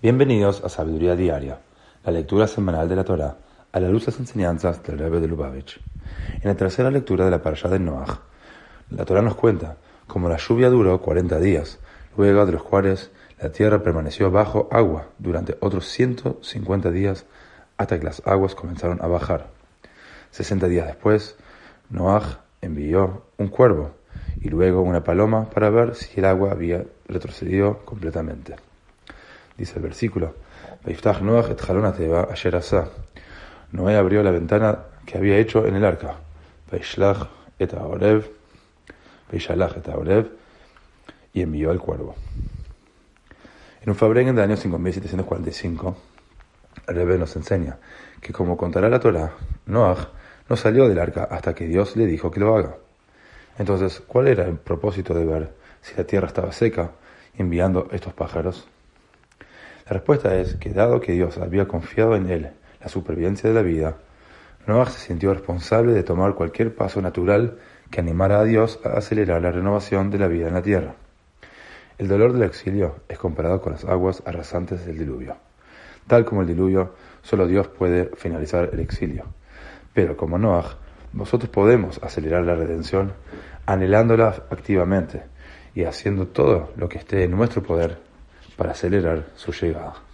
Bienvenidos a Sabiduría Diaria, la lectura semanal de la Torá a la luz de las enseñanzas del Rebbe de Lubavitch. En la tercera lectura de la parashá de Noach, la Torá nos cuenta cómo la lluvia duró 40 días, luego de los cuales la tierra permaneció bajo agua durante otros 150 días hasta que las aguas comenzaron a bajar. 60 días después, Noach envió un cuervo y luego una paloma para ver si el agua había retrocedido completamente dice el versículo. Noé abrió la ventana que había hecho en el arca. Y envió al cuervo. En un Fabrengen del año 5745, el nos enseña que, como contará la Torah, Noah no salió del arca hasta que Dios le dijo que lo haga. Entonces, ¿cuál era el propósito de ver si la tierra estaba seca enviando estos pájaros? La respuesta es que dado que Dios había confiado en él la supervivencia de la vida, Noah se sintió responsable de tomar cualquier paso natural que animara a Dios a acelerar la renovación de la vida en la tierra. El dolor del exilio es comparado con las aguas arrasantes del diluvio. Tal como el diluvio, solo Dios puede finalizar el exilio. Pero como Noah, nosotros podemos acelerar la redención anhelándola activamente y haciendo todo lo que esté en nuestro poder para acelerar su llegada.